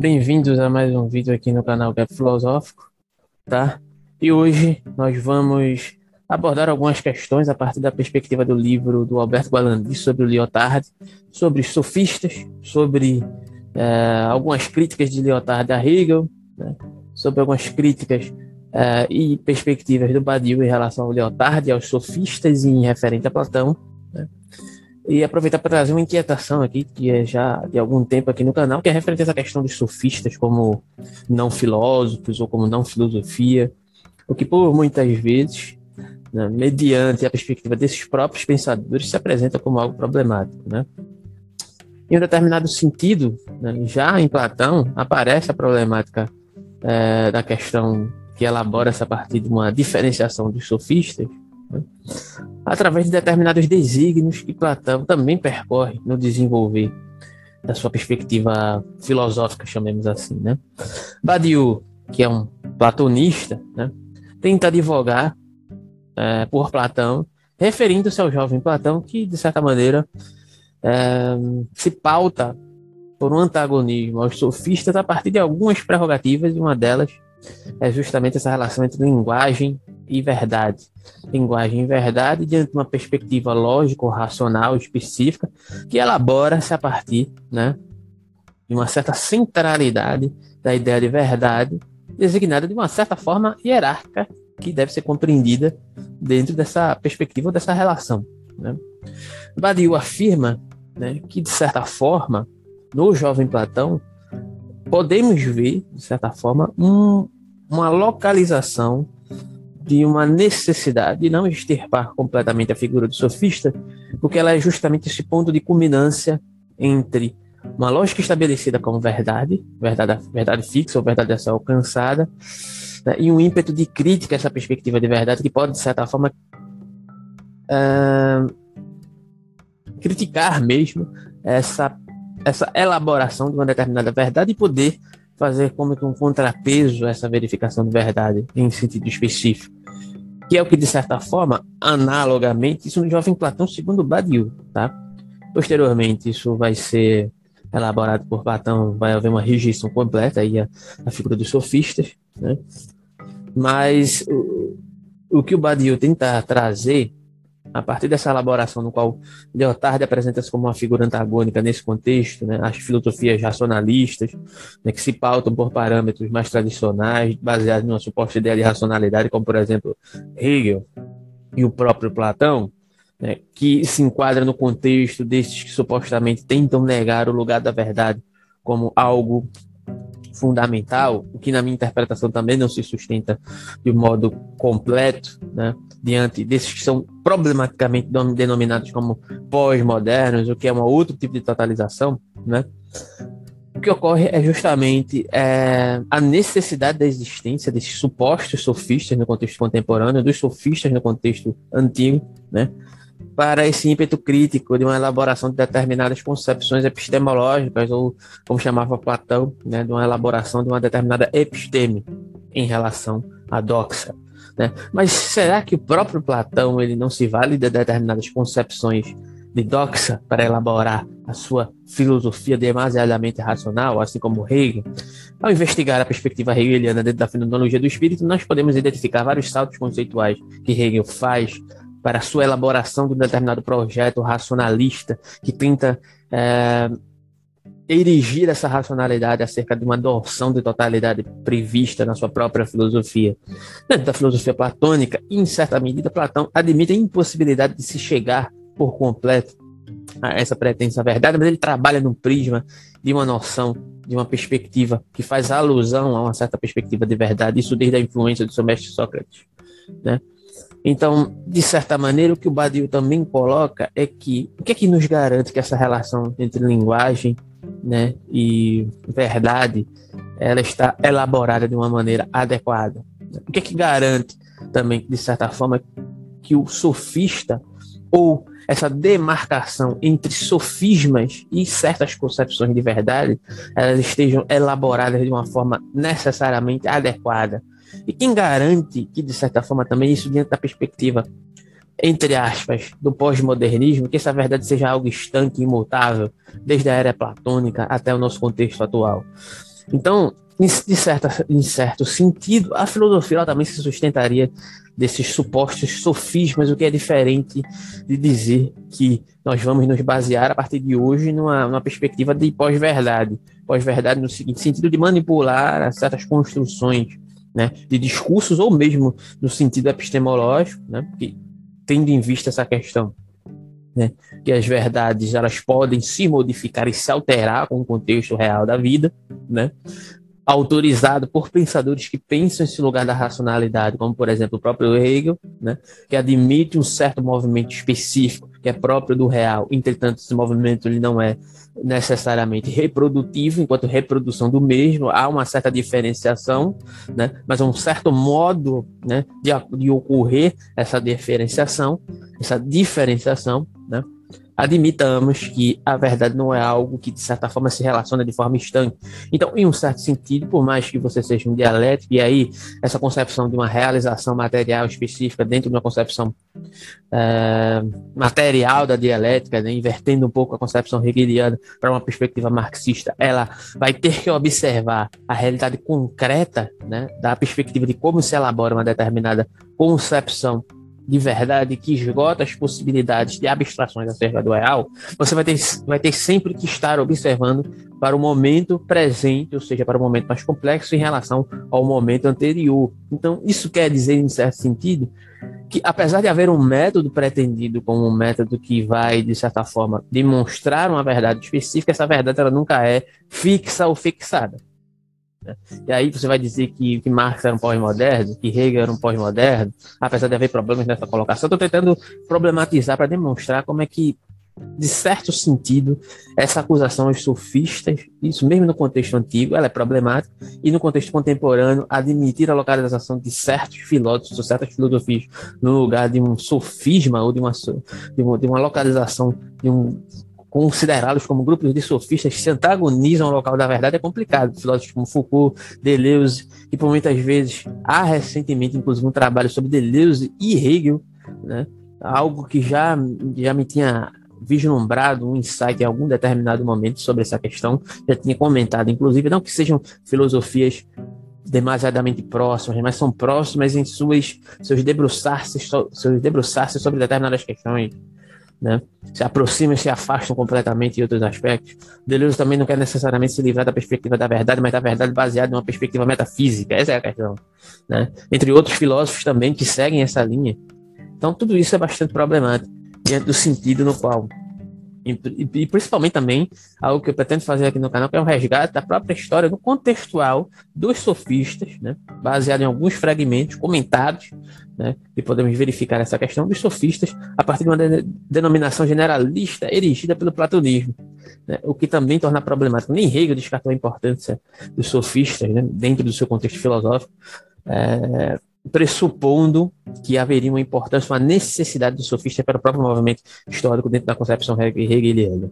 Bem-vindos a mais um vídeo aqui no canal Gap Filosófico, tá? E hoje nós vamos abordar algumas questões a partir da perspectiva do livro do Alberto Gualandi sobre o Lyotard, sobre os sofistas, sobre é, algumas críticas de Lyotard a Hegel, né? sobre algumas críticas é, e perspectivas do Badiou em relação ao Lyotard e aos sofistas em referente a Platão, né? E aproveitar para trazer uma inquietação aqui, que é já de algum tempo aqui no canal, que é referente a essa questão dos sofistas como não filósofos ou como não filosofia, o que por muitas vezes, né, mediante a perspectiva desses próprios pensadores, se apresenta como algo problemático. Né? Em um determinado sentido, né, já em Platão, aparece a problemática é, da questão que elabora-se a partir de uma diferenciação dos sofistas, né? Através de determinados desígnios que Platão também percorre no desenvolver da sua perspectiva filosófica, chamemos assim. Né? Badiou, que é um platonista, né? tenta advogar é, por Platão, referindo-se ao jovem Platão, que, de certa maneira, é, se pauta por um antagonismo aos sofistas a partir de algumas prerrogativas, e uma delas é justamente essa relação entre linguagem e verdade. Linguagem e verdade diante de uma perspectiva lógico-racional específica que elabora-se a partir né, de uma certa centralidade da ideia de verdade, designada de uma certa forma hierárquica que deve ser compreendida dentro dessa perspectiva, dessa relação. Né? Badiou afirma né, que, de certa forma, no jovem Platão, podemos ver, de certa forma, um, uma localização de uma necessidade de não extirpar completamente a figura do sofista, porque ela é justamente esse ponto de culminância entre uma lógica estabelecida como verdade, verdade, verdade fixa ou verdade a ser alcançada, né, e um ímpeto de crítica a essa perspectiva de verdade que pode, de certa forma, uh, criticar mesmo essa, essa elaboração de uma determinada verdade e poder fazer como que um contrapeso a essa verificação de verdade em sentido específico. Que é o que, de certa forma, analogamente, isso no Jovem Platão, segundo Badiou, tá? Posteriormente, isso vai ser elaborado por Platão, vai haver uma rejeição completa aí a, a figura dos sofistas, né? Mas o, o que o Badiou tenta trazer a partir dessa elaboração no qual Lyotard apresenta-se como uma figura antagônica nesse contexto, né, as filosofias racionalistas, né, que se pautam por parâmetros mais tradicionais, baseados numa suposta ideia de racionalidade, como, por exemplo, Hegel e o próprio Platão, né, que se enquadra no contexto desses que supostamente tentam negar o lugar da verdade como algo fundamental, o que na minha interpretação também não se sustenta de modo completo, né, diante desses que são problematicamente denominados como pós-modernos, o que é um outro tipo de totalização, né, o que ocorre é justamente é, a necessidade da existência desses supostos sofistas no contexto contemporâneo, dos sofistas no contexto antigo, né, para esse ímpeto crítico de uma elaboração de determinadas concepções epistemológicas, ou como chamava Platão, né, de uma elaboração de uma determinada episteme em relação à doxa. Né? Mas será que o próprio Platão ele não se vale de determinadas concepções de doxa para elaborar a sua filosofia demasiadamente racional, assim como Hegel? Ao investigar a perspectiva hegeliana dentro da fenomenologia do espírito, nós podemos identificar vários saltos conceituais que Hegel faz para a sua elaboração de um determinado projeto racionalista que tenta é, erigir essa racionalidade acerca de uma noção de totalidade prevista na sua própria filosofia. Dentro da filosofia platônica, em certa medida, Platão admite a impossibilidade de se chegar por completo a essa pretensa verdade, mas ele trabalha num prisma de uma noção, de uma perspectiva que faz alusão a uma certa perspectiva de verdade, isso desde a influência do seu mestre Sócrates. Né? Então, de certa maneira, o que o Badiou também coloca é que o que é que nos garante que essa relação entre linguagem né, e verdade ela está elaborada de uma maneira adequada? O que é que garante também, de certa forma, que o sofista ou essa demarcação entre sofismas e certas concepções de verdade elas estejam elaboradas de uma forma necessariamente adequada e quem garante que, de certa forma, também isso diante da perspectiva, entre aspas, do pós-modernismo, que essa verdade seja algo estanque, imutável, desde a era platônica até o nosso contexto atual? Então, em, certa, em certo sentido, a filosofia também se sustentaria desses supostos sofismas, o que é diferente de dizer que nós vamos nos basear a partir de hoje numa, numa perspectiva de pós-verdade. Pós-verdade no seguinte sentido de manipular certas construções né, de discursos, ou mesmo no sentido epistemológico, né, tendo em vista essa questão né, que as verdades elas podem se modificar e se alterar com o contexto real da vida, né, autorizado por pensadores que pensam esse lugar da racionalidade, como por exemplo o próprio Hegel, né, que admite um certo movimento específico que é próprio do real, entretanto esse movimento ele não é necessariamente reprodutivo, enquanto reprodução do mesmo há uma certa diferenciação, né, mas um certo modo né, de, de ocorrer essa diferenciação, essa diferenciação, né, admitamos que a verdade não é algo que, de certa forma, se relaciona de forma estanque. Então, em um certo sentido, por mais que você seja um dialético, e aí essa concepção de uma realização material específica dentro de uma concepção é, material da dialética, né, invertendo um pouco a concepção hegeliana para uma perspectiva marxista, ela vai ter que observar a realidade concreta né, da perspectiva de como se elabora uma determinada concepção de verdade que esgota as possibilidades de abstrações acerca do real, você vai ter, vai ter sempre que estar observando para o momento presente, ou seja, para o momento mais complexo em relação ao momento anterior. Então, isso quer dizer, em certo sentido, que apesar de haver um método pretendido como um método que vai, de certa forma, demonstrar uma verdade específica, essa verdade ela nunca é fixa ou fixada. E aí você vai dizer que, que Marx era um pós-moderno, que Hegel era um pós-moderno, apesar de haver problemas nessa colocação. Estou tentando problematizar para demonstrar como é que, de certo sentido, essa acusação aos sofistas, isso mesmo no contexto antigo, ela é problemática, e no contexto contemporâneo, admitir a localização de certos filósofos ou certas filosofias no lugar de um sofisma ou de uma, de uma, de uma localização de um considerá-los como grupos de sofistas que se antagonizam ao local da verdade é complicado. Filósofos como Foucault, Deleuze, e por muitas vezes há recentemente, inclusive, um trabalho sobre Deleuze e Hegel, né? algo que já, já me tinha vislumbrado um insight em algum determinado momento sobre essa questão, já tinha comentado, inclusive, não que sejam filosofias demasiadamente próximas, mas são próximas em suas seus debruçar-se seus debruçar sobre determinadas questões né? Se aproximam e se afastam completamente em outros aspectos. Deleuze também não quer necessariamente se livrar da perspectiva da verdade, mas da verdade baseada em uma perspectiva metafísica. Essa é a questão, né? Entre outros filósofos também que seguem essa linha. Então, tudo isso é bastante problemático diante do sentido no qual e, e, principalmente também algo que eu pretendo fazer aqui no canal, que é um resgate da própria história no contextual dos sofistas, né, baseado em alguns fragmentos comentados, né, e podemos verificar essa questão dos sofistas a partir de uma de, denominação generalista erigida pelo platonismo, né, o que também torna problemático. Nem Hegel descartou a importância dos sofistas né, dentro do seu contexto filosófico. É, pressupondo que haveria uma importância, uma necessidade do sofista para o próprio movimento histórico dentro da concepção hegeliana.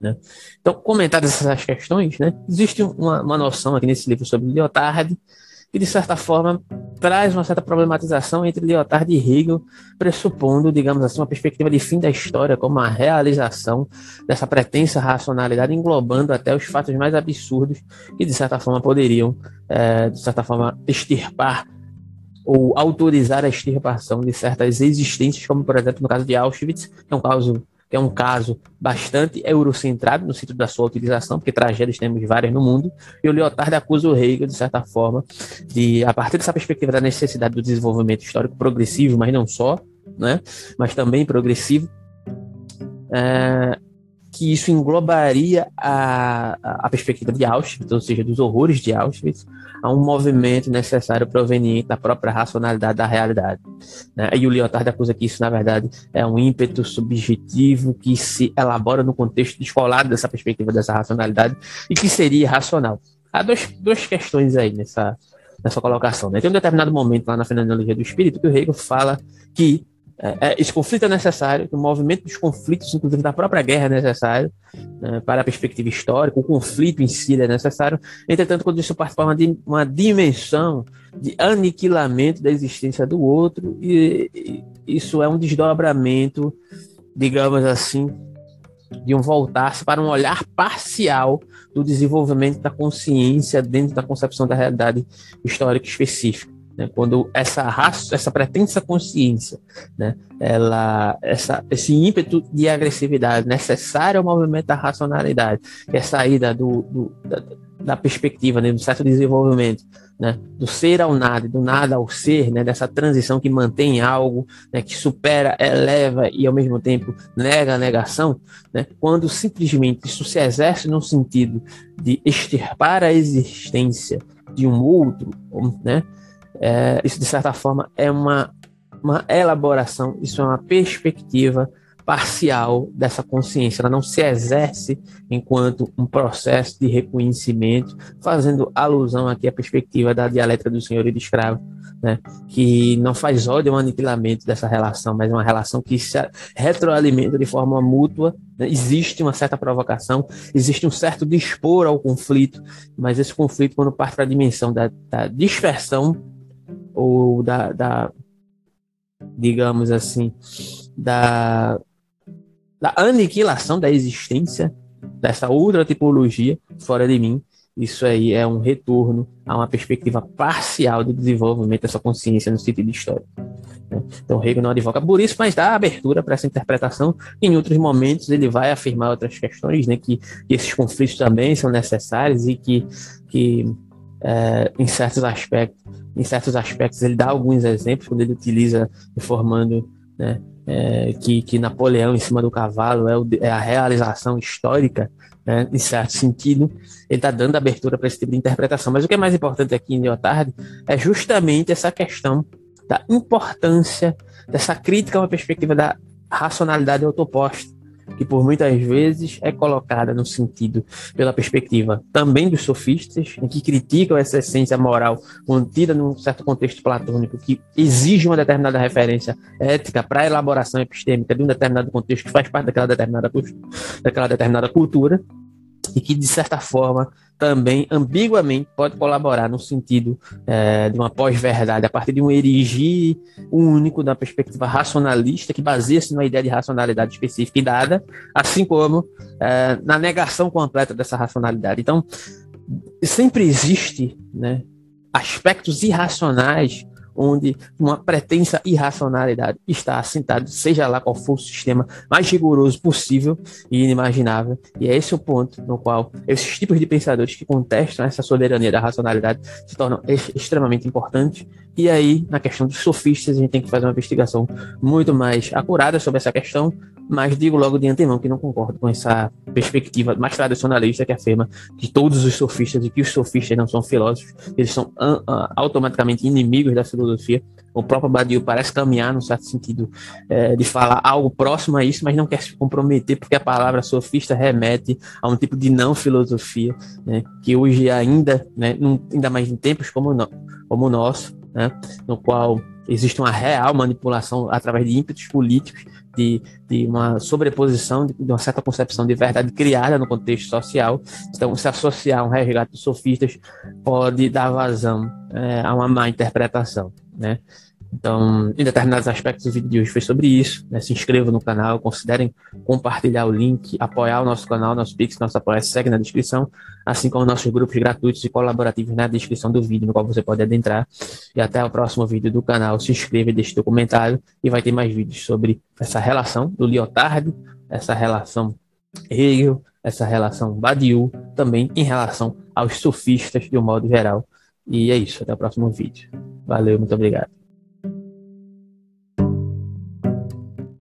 Né? Então, comentadas essas questões, né, existe uma, uma noção aqui nesse livro sobre Lyotard que, de certa forma, traz uma certa problematização entre Lyotard e Hegel, pressupondo, digamos assim, uma perspectiva de fim da história como a realização dessa pretensa racionalidade, englobando até os fatos mais absurdos que, de certa forma, poderiam, é, de certa forma, extirpar ou autorizar a extirpação de certas existências, como por exemplo no caso de Auschwitz, que é um caso que é um caso bastante eurocentrado no sentido da sua utilização, porque tragédias temos várias no mundo, e o Lyotard acusa o Hegel, de certa forma, de, a partir dessa perspectiva da necessidade do desenvolvimento histórico progressivo, mas não só, né, mas também progressivo, é, que isso englobaria a, a perspectiva de Auschwitz, ou seja, dos horrores de Auschwitz, a um movimento necessário proveniente da própria racionalidade da realidade. Né? E o Lyotard acusa que isso, na verdade, é um ímpeto subjetivo que se elabora no contexto descolado dessa perspectiva dessa racionalidade e que seria irracional. Há dois, duas questões aí nessa, nessa colocação. Né? Tem um determinado momento lá na Fenomenologia do Espírito que o Hegel fala que é, é, esse conflito é necessário, que o movimento dos conflitos, inclusive da própria guerra, é necessário né, para a perspectiva histórica, o conflito em si é necessário. Entretanto, quando isso para uma, uma dimensão de aniquilamento da existência do outro, e, e isso é um desdobramento, digamos assim, de um voltar-se para um olhar parcial do desenvolvimento da consciência dentro da concepção da realidade histórica específica. Né? Quando essa raça, essa pretensa consciência, né? ela, essa, esse ímpeto de agressividade necessário ao movimento da racionalidade, que é saída do, do da, da, perspectiva né? do certo desenvolvimento, né? do ser ao nada, do nada ao ser, né? dessa transição que mantém algo, né? que supera, eleva e ao mesmo tempo nega a negação, né? quando simplesmente isso se exerce no sentido de extirpar a existência de um outro, né? É, isso, de certa forma, é uma, uma elaboração, isso é uma perspectiva parcial dessa consciência. Ela não se exerce enquanto um processo de reconhecimento, fazendo alusão aqui à perspectiva da dialética do senhor e do escravo, né? que não faz ódio ou aniquilamento dessa relação, mas é uma relação que se retroalimenta de forma mútua. Né? Existe uma certa provocação, existe um certo dispor ao conflito, mas esse conflito, quando parte para a dimensão da, da dispersão ou da, da digamos assim, da, da aniquilação da existência dessa outra tipologia fora de mim, isso aí é um retorno a uma perspectiva parcial do desenvolvimento dessa consciência no sentido histórico. Né? Então, Hegel não advoga por isso, mas dá abertura para essa interpretação. Em outros momentos, ele vai afirmar outras questões, né, que, que esses conflitos também são necessários e que, que é, em certos aspectos, em certos aspectos ele dá alguns exemplos quando ele utiliza informando né, é, que, que Napoleão em cima do cavalo é, o, é a realização histórica, né, em certo sentido, ele está dando abertura para esse tipo de interpretação. Mas o que é mais importante aqui em Lyotard é justamente essa questão da importância dessa crítica a uma perspectiva da racionalidade autoposta que por muitas vezes é colocada no sentido, pela perspectiva também dos sofistas, que criticam essa essência moral contida num certo contexto platônico, que exige uma determinada referência ética para a elaboração epistêmica de um determinado contexto que faz parte daquela determinada, daquela determinada cultura, e que, de certa forma, também ambiguamente pode colaborar no sentido é, de uma pós-verdade, a partir de um erigir único da perspectiva racionalista, que baseia-se numa ideia de racionalidade específica e dada, assim como é, na negação completa dessa racionalidade. Então, sempre existe né, aspectos irracionais onde uma pretensa irracionalidade está assentada, seja lá qual for o sistema mais rigoroso possível e inimaginável. E é esse o ponto no qual esses tipos de pensadores que contestam essa soberania da racionalidade se tornam extremamente importantes. E aí, na questão dos sofistas, a gente tem que fazer uma investigação muito mais acurada sobre essa questão, mas digo logo de antemão que não concordo com essa perspectiva mais tradicionalista que afirma que todos os sofistas e que os sofistas não são filósofos, eles são uh, uh, automaticamente inimigos da filosofia. O próprio Badiou parece caminhar, no certo sentido, é, de falar algo próximo a isso, mas não quer se comprometer, porque a palavra sofista remete a um tipo de não filosofia, né, que hoje ainda, né, ainda mais em tempos como, no, como o nosso, né, no qual existe uma real manipulação através de ímpetos políticos, de, de uma sobreposição de, de, uma certa concepção de verdade criada no contexto social. Então, se associar um resgate dos sofistas pode dar vazão é, a uma má interpretação, né? Então, em determinados aspectos, o vídeo de hoje foi sobre isso. Né? Se inscrevam no canal, considerem compartilhar o link, apoiar o nosso canal, nosso Pix, nosso apoio segue na descrição, assim como nossos grupos gratuitos e colaborativos na descrição do vídeo, no qual você pode adentrar. E até o próximo vídeo do canal. Se inscreva deixe seu comentário. E vai ter mais vídeos sobre essa relação do Lyotard, essa relação Hegel, essa relação Badiou, também em relação aos sofistas de um modo geral. E é isso, até o próximo vídeo. Valeu, muito obrigado.